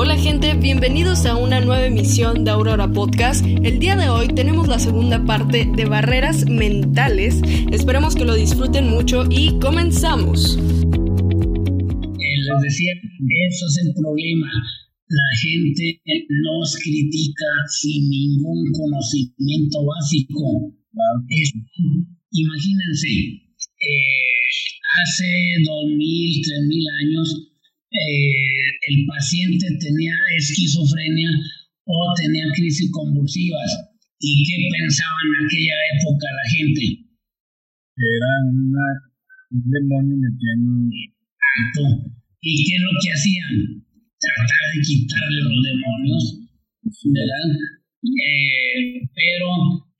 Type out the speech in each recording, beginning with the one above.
Hola gente, bienvenidos a una nueva emisión de Aurora Podcast. El día de hoy tenemos la segunda parte de barreras mentales. Esperemos que lo disfruten mucho y comenzamos. Eh, les decía, eso es el problema. La gente nos critica sin ningún conocimiento básico. imagínense, eh, hace dos mil, tres mil años, eh, el paciente tenía esquizofrenia o tenía crisis convulsivas. ¿Y qué pensaba en aquella época la gente? Era un demonio metiendo. Acto. ¿Y qué es lo que hacían? Tratar de quitarle los demonios, ¿verdad? Eh, pero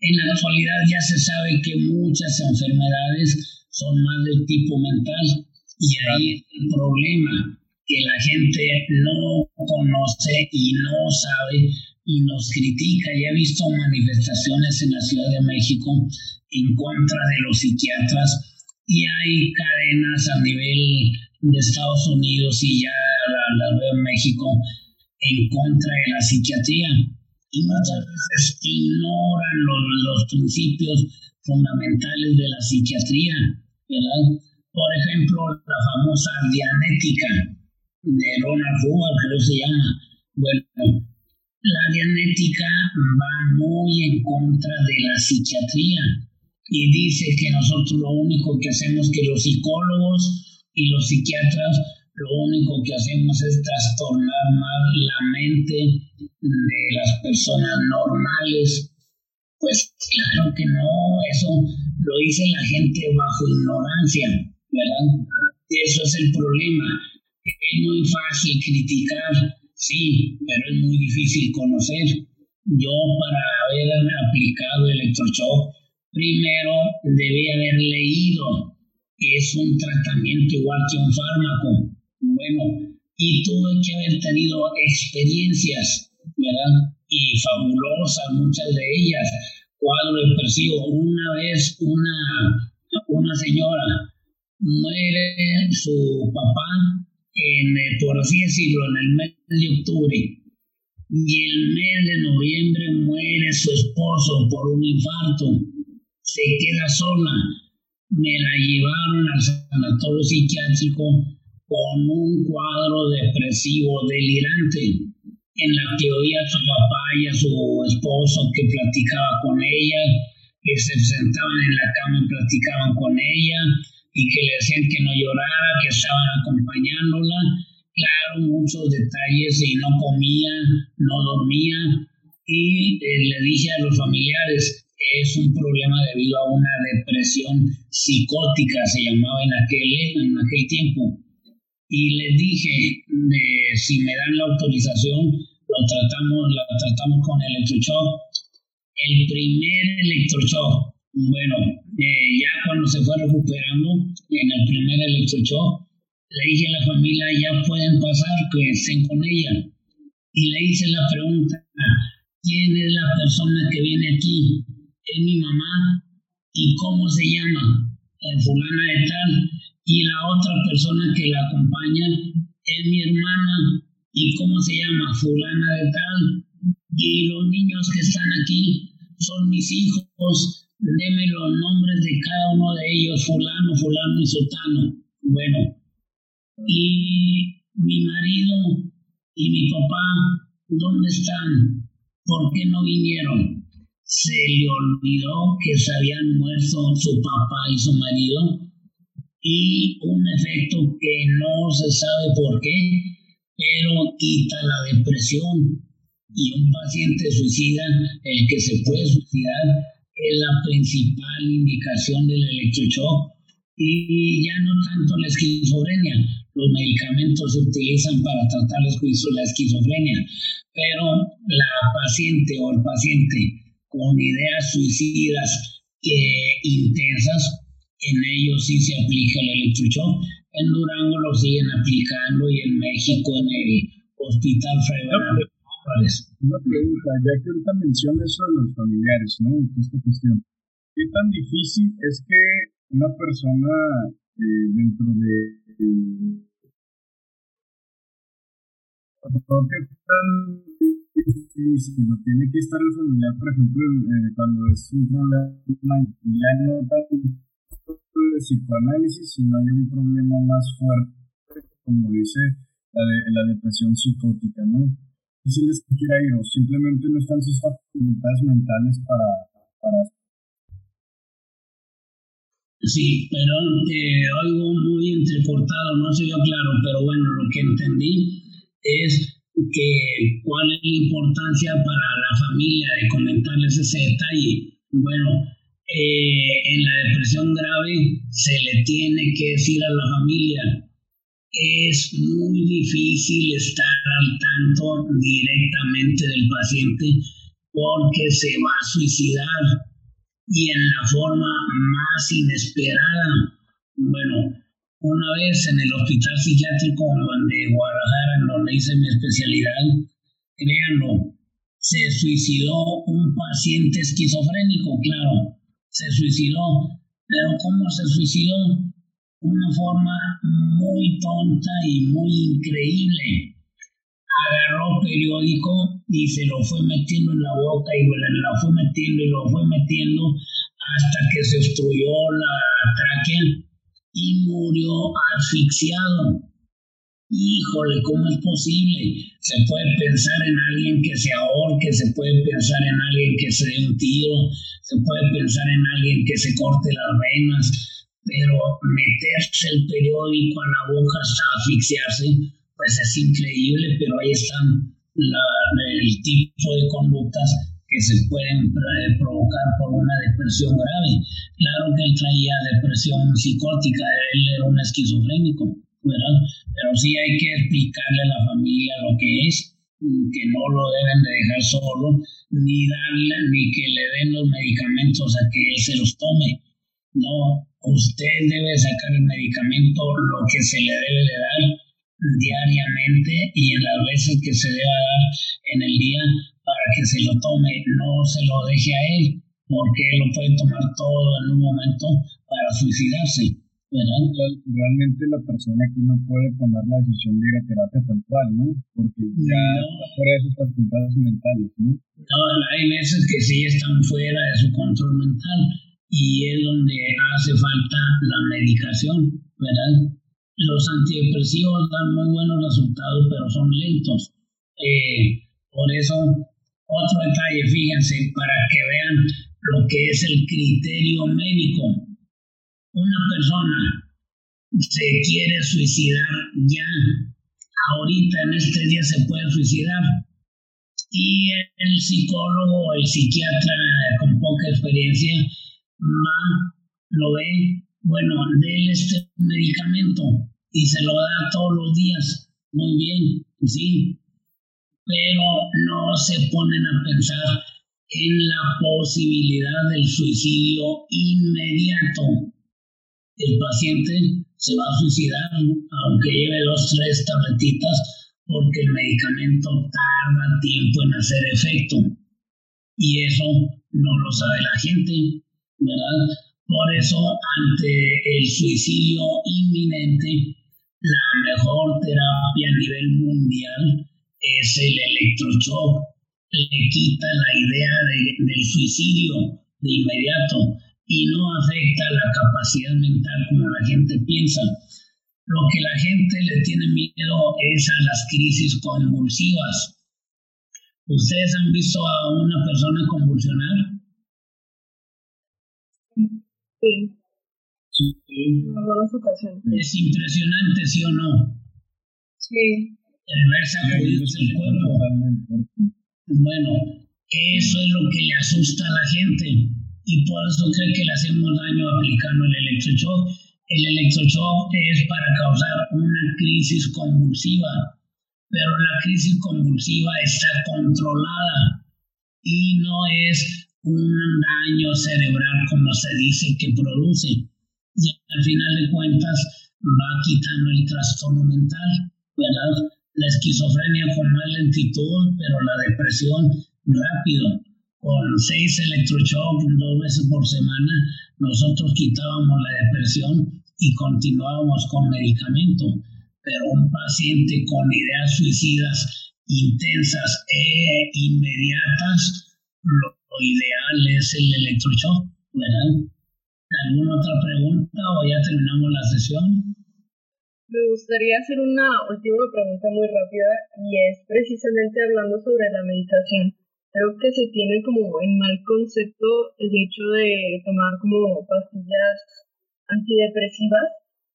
en la actualidad ya se sabe que muchas enfermedades son más del tipo mental y ahí el problema que la gente no conoce y no sabe y nos critica. Ya he visto manifestaciones en la Ciudad de México en contra de los psiquiatras y hay cadenas a nivel de Estados Unidos y ya la, veo en México en contra de la psiquiatría y muchas veces ignoran los, los principios fundamentales de la psiquiatría, ¿verdad? Por ejemplo, la famosa dianética, Ronald Hoover, creo que se llama. Bueno, la dianética va muy en contra de la psiquiatría y dice que nosotros lo único que hacemos que los psicólogos y los psiquiatras lo único que hacemos es trastornar más la mente de las personas normales. Pues claro que no, eso lo dice la gente bajo ignorancia, ¿verdad? Eso es el problema. Es muy fácil criticar, sí, pero es muy difícil conocer. Yo para haber aplicado electroshock, primero debí haber leído que es un tratamiento igual que un fármaco. Bueno, y tuve que haber tenido experiencias, ¿verdad? Y fabulosas, muchas de ellas. Cuadro depresivo. Una vez una, una señora muere su papá en, eh, por así decirlo, en el mes de octubre. Y el mes de noviembre muere su esposo por un infarto, se queda sola, me la llevaron al sanatorio psiquiátrico con un cuadro depresivo delirante, en la que oía a su papá y a su esposo que platicaba con ella, que se sentaban en la cama y platicaban con ella, y que le decían que no llorara, que estaban acompañándola. Claro, muchos detalles y no comía, no dormía. Y eh, le dije a los familiares, es un problema debido a una depresión psicótica, se llamaba en aquel, en aquel tiempo. Y les dije, eh, si me dan la autorización, lo tratamos, la tratamos con electroshock. El primer electroshock bueno, eh, ya cuando se fue recuperando en el primer electroshock, le dije a la familia, ya pueden pasar, que estén con ella. Y le hice la pregunta, ¿quién es la persona que viene aquí? Es mi mamá. ¿Y cómo se llama? Eh, fulana de tal. Y la otra persona que la acompaña es mi hermana. ¿Y cómo se llama? Fulana de tal. Y los niños que están aquí son mis hijos deme los nombres de cada uno de ellos, fulano, fulano y sultano. Bueno, y mi marido y mi papá, ¿dónde están? ¿Por qué no vinieron? Se le olvidó que se habían muerto su papá y su marido y un efecto que no se sabe por qué, pero quita la depresión. Y un paciente suicida, el que se puede suicidar, es la principal indicación del electroshock y ya no tanto la esquizofrenia. Los medicamentos se utilizan para tratar la esquizofrenia, pero la paciente o el paciente con ideas suicidas intensas, en ellos sí se aplica el electroshock. En Durango lo siguen aplicando y en México en el Hospital Fray una pregunta, ya que ahorita menciona eso de los familiares, ¿no? esta cuestión. ¿Qué tan difícil es que una persona eh, dentro de... ¿por qué tan difícil? ¿No tiene que estar el familiar, por ejemplo, eh, cuando es un problema ya no de psicoanálisis, sino hay un problema más fuerte, como dice la, de, la depresión psicótica, ¿no? Si les quiera ir o simplemente no están sus facultades mentales para, para Sí, pero eh, algo muy entrecortado, no se vio claro, pero bueno, lo que entendí es que cuál es la importancia para la familia de comentarles ese detalle. Bueno, eh, en la depresión grave se le tiene que decir a la familia, es muy difícil estar al tanto directamente del paciente porque se va a suicidar y en la forma más inesperada. Bueno, una vez en el hospital psiquiátrico de Guadalajara, en donde hice mi especialidad, créanlo, se suicidó un paciente esquizofrénico, claro, se suicidó, pero ¿cómo se suicidó? Una forma muy tonta y muy increíble agarró periódico y se lo fue metiendo en la boca y lo fue metiendo y lo fue metiendo hasta que se obstruyó la tráquea y murió asfixiado. Híjole, ¿cómo es posible? Se puede pensar en alguien que se ahorque, se puede pensar en alguien que se dé un tiro, se puede pensar en alguien que se corte las venas, pero meterse el periódico a la boca hasta asfixiarse, pues es increíble, pero ahí están el tipo de conductas que se pueden eh, provocar por una depresión grave. Claro que él traía depresión psicótica, él era un esquizofrénico. Pero sí hay que explicarle a la familia lo que es, que no lo deben de dejar solo, ni darle, ni que le den los medicamentos a que él se los tome. No, usted debe sacar el medicamento, lo que se le debe de dar, diariamente y en las veces que se deba dar en el día para que se lo tome, no se lo deje a él, porque él lo puede tomar todo en un momento para suicidarse. ¿verdad? Realmente la persona aquí no puede tomar la decisión de ir a terapia tal cual, ¿no? Porque ya no. fuera de sus facultades mentales, ¿no? No, hay veces que sí están fuera de su control mental y es donde hace falta la medicación, ¿verdad? Los antidepresivos dan muy buenos resultados, pero son lentos. Eh, por eso, otro detalle, fíjense, para que vean lo que es el criterio médico. Una persona se quiere suicidar ya, ahorita en este día se puede suicidar. Y el psicólogo o el psiquiatra con poca experiencia lo ve bueno, déle este medicamento y se lo da todos los días. Muy bien, sí, pero no se ponen a pensar en la posibilidad del suicidio inmediato. El paciente se va a suicidar aunque lleve dos, tres tabletitas porque el medicamento tarda tiempo en hacer efecto. Y eso no lo sabe la gente, ¿verdad? Por eso, ante el suicidio inminente, la mejor terapia a nivel mundial es el electroshock. Le quita la idea del suicidio de inmediato y no afecta la capacidad mental como la gente piensa. Lo que la gente le tiene miedo es a las crisis convulsivas. ¿Ustedes han visto a una persona convulsionar? Sí. Sí. En algunas ocasiones. Es impresionante, ¿sí o no? Sí. El ver sacudirse el cuerpo. Bueno, eso es lo que le asusta a la gente y por eso cree que le hacemos daño aplicando el electroshock. El electroshock es para causar una crisis convulsiva, pero la crisis convulsiva está controlada y no es un daño cerebral, como se dice, que produce. Y al final de cuentas va quitando el trastorno mental, ¿verdad? La esquizofrenia con más lentitud, pero la depresión rápido. Con seis electroshocks dos veces por semana, nosotros quitábamos la depresión y continuábamos con medicamento. pero un paciente con ideas suicidas intensas e inmediatas, lo, ideal es el electroshock, ¿verdad? ¿Alguna otra pregunta o ya terminamos la sesión? Me gustaría hacer una última pregunta muy rápida y es precisamente hablando sobre la meditación. Creo que se tiene como en mal concepto el hecho de tomar como pastillas antidepresivas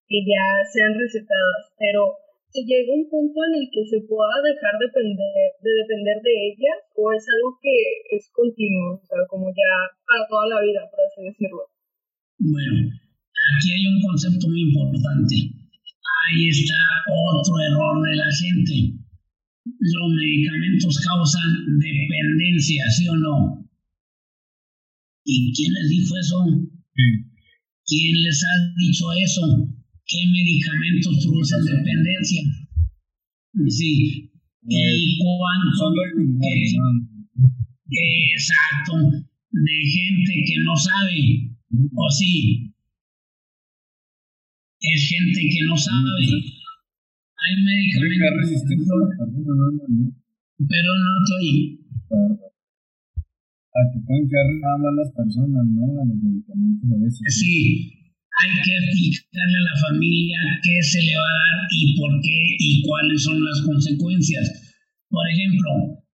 que ya sean recetadas, pero se llega un punto en el que se pueda dejar de depender, de depender de ellas o es algo que es continuo, o sea, como ya para toda la vida, por así decirlo. Bueno, aquí hay un concepto muy importante ahí está otro error de la gente. Los medicamentos causan dependencia, ¿sí o no? ¿Y quién les dijo eso? ¿Quién les ha dicho eso? ¿Qué medicamentos producen dependencia? Sí. ¿Y cuánto? Exacto. De gente que no sabe. ¿O sí? es gente que no sabe. Hay medicamentos. Pero no estoy. A que pueden quedar nada más las personas, ¿no? A los medicamentos a veces. Sí, hay que explicarle a la familia qué se le va a dar y por qué y cuáles son las consecuencias. Por ejemplo,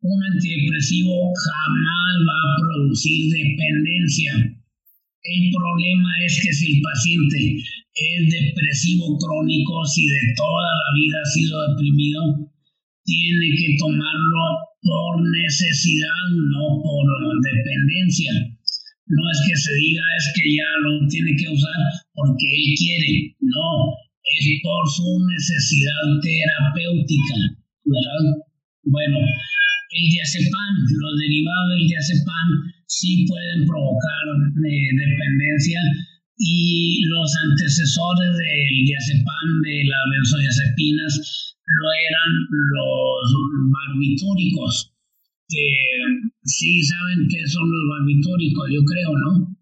un antidepresivo jamás va a producir dependencia. El problema es que si el paciente es depresivo crónico, si de toda la vida ha sido deprimido, tiene que tomarlo por necesidad, no por dependencia. No es que se diga es que ya lo tiene que usar porque él quiere, no, es por su necesidad terapéutica. Bueno, el diazepam, los derivados del diazepam sí pueden provocar eh, dependencia y los antecesores del diazepam de las benzodiazepinas lo eran los barbitúricos, que sí saben qué son los barbitúricos, yo creo, ¿no?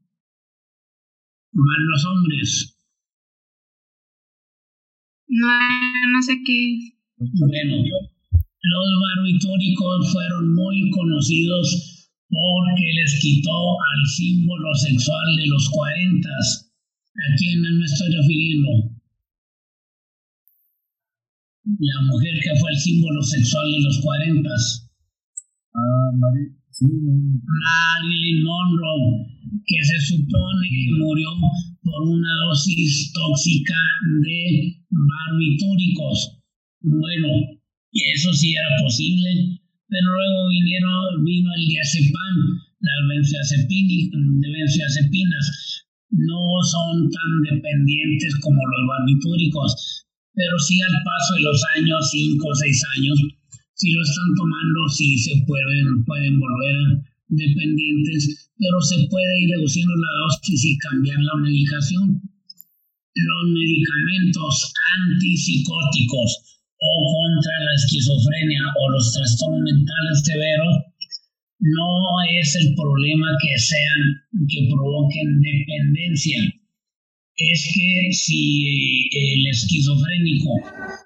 Más los hombres. No, no sé qué. Bueno, los barbitúricos fueron muy conocidos porque les quitó al símbolo sexual de los cuarentas ¿A quién me estoy refiriendo? La mujer que fue el símbolo sexual de los cuarentas. Ah, Marilyn Monroe, que se supone que murió por una dosis tóxica de barbitúricos. Bueno, y eso sí era posible, pero luego vinieron, vino el diazepam, las benzodiazepinas, no son tan dependientes como los barbitúricos, pero sí al paso de los años, cinco o seis años, si lo están tomando, sí se pueden, pueden volver dependientes, pero se puede ir reduciendo la dosis y cambiar la medicación. Los medicamentos antipsicóticos o contra la esquizofrenia o los trastornos mentales severos no es el problema que sean, que provoquen dependencia. Es que si el esquizofrénico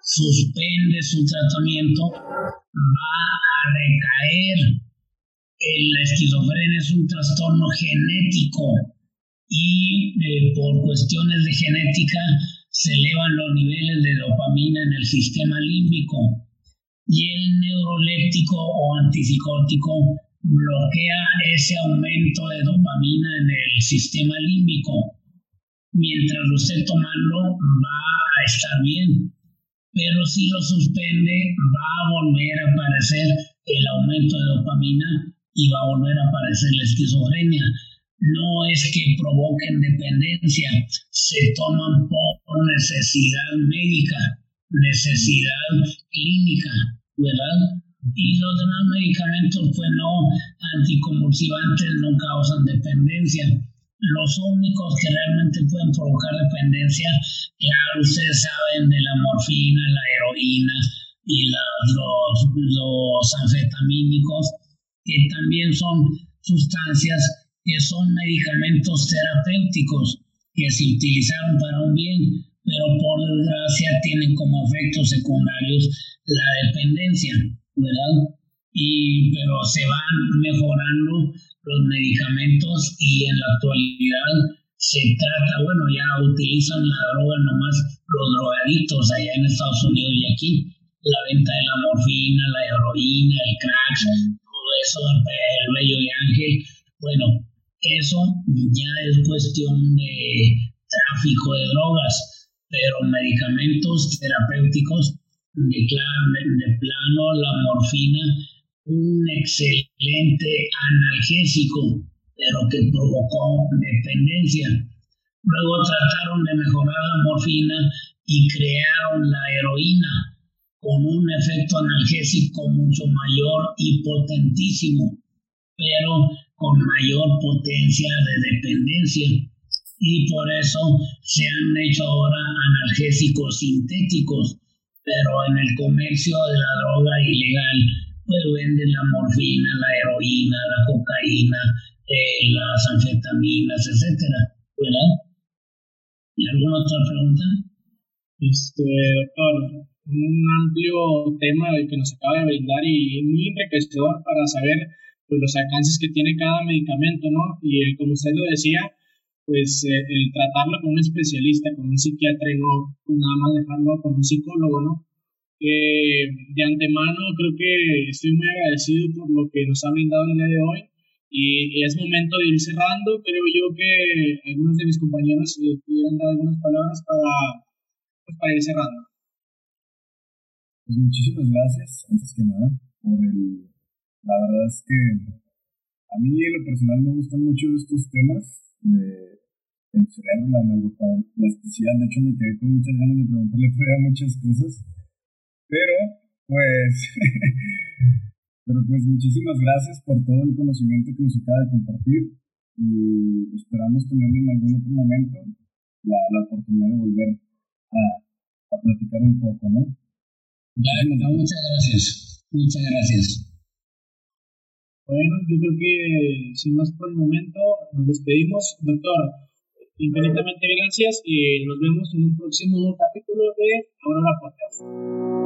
suspende su tratamiento, va a recaer. La esquizofrenia es un trastorno genético y eh, por cuestiones de genética se elevan los niveles de dopamina en el sistema límbico y el neuroléptico o antipsicótico bloquea ese aumento de dopamina en el sistema límbico. Mientras lo esté tomando, va a estar bien. Pero si lo suspende, va a volver a aparecer el aumento de dopamina y va a volver a aparecer la esquizofrenia. No es que provoquen dependencia, se toman por necesidad médica, necesidad clínica, ¿verdad? y los demás medicamentos, pues no, anticonvulsivantes no causan dependencia. Los únicos que realmente pueden provocar dependencia, claro, ustedes saben de la morfina, la heroína y los, los anfetamínicos, que también son sustancias que son medicamentos terapéuticos que se utilizaron para un bien, pero por desgracia tienen como efectos secundarios la dependencia, ¿verdad? Y, pero se van mejorando los medicamentos y en la actualidad se trata, bueno, ya utilizan la droga nomás los drogadictos allá en Estados Unidos y aquí, la venta de la morfina, la heroína, el crack, todo eso, el bello de ángel, bueno, eso ya es cuestión de tráfico de drogas, pero medicamentos terapéuticos de, de plano, la morfina, un excelente analgésico, pero que provocó dependencia. Luego trataron de mejorar la morfina y crearon la heroína con un efecto analgésico mucho mayor y potentísimo, pero con mayor potencia de dependencia. Y por eso se han hecho ahora analgésicos sintéticos, pero en el comercio de la droga ilegal, pues venden la morfina, la heroína, la cocaína, eh, las anfetaminas, etcétera, ¿verdad? ¿Alguna otra pregunta? Este, doctor, un amplio tema que nos acaba de brindar y muy enriquecedor para saber pues, los alcances que tiene cada medicamento, ¿no? Y como usted lo decía, pues eh, el tratarlo con un especialista, con un psiquiatra y no pues, nada más dejarlo con un psicólogo, ¿no? Eh, de antemano creo que estoy muy agradecido por lo que nos ha brindado el día de hoy y es momento de ir cerrando. Creo yo que algunos de mis compañeros eh, pudieran dar algunas palabras para, pues, para ir cerrando. Pues muchísimas gracias, antes que nada, por el la verdad es que a mí en lo personal me gustan mucho estos temas de el cerebro, la neuroplasticidad. De hecho, me quedé con muchas ganas de preguntarle todavía muchas cosas. Pero, pues, pero pues muchísimas gracias por todo el conocimiento que nos acaba de compartir y esperamos tenerlo en algún otro momento la, la oportunidad de volver a, a platicar un poco, ¿no? Ya, muchas gracias. Muchas gracias. Bueno, yo creo que sin más por el momento nos despedimos. Doctor, infinitamente gracias y nos vemos en un próximo capítulo de Aurora Podcast.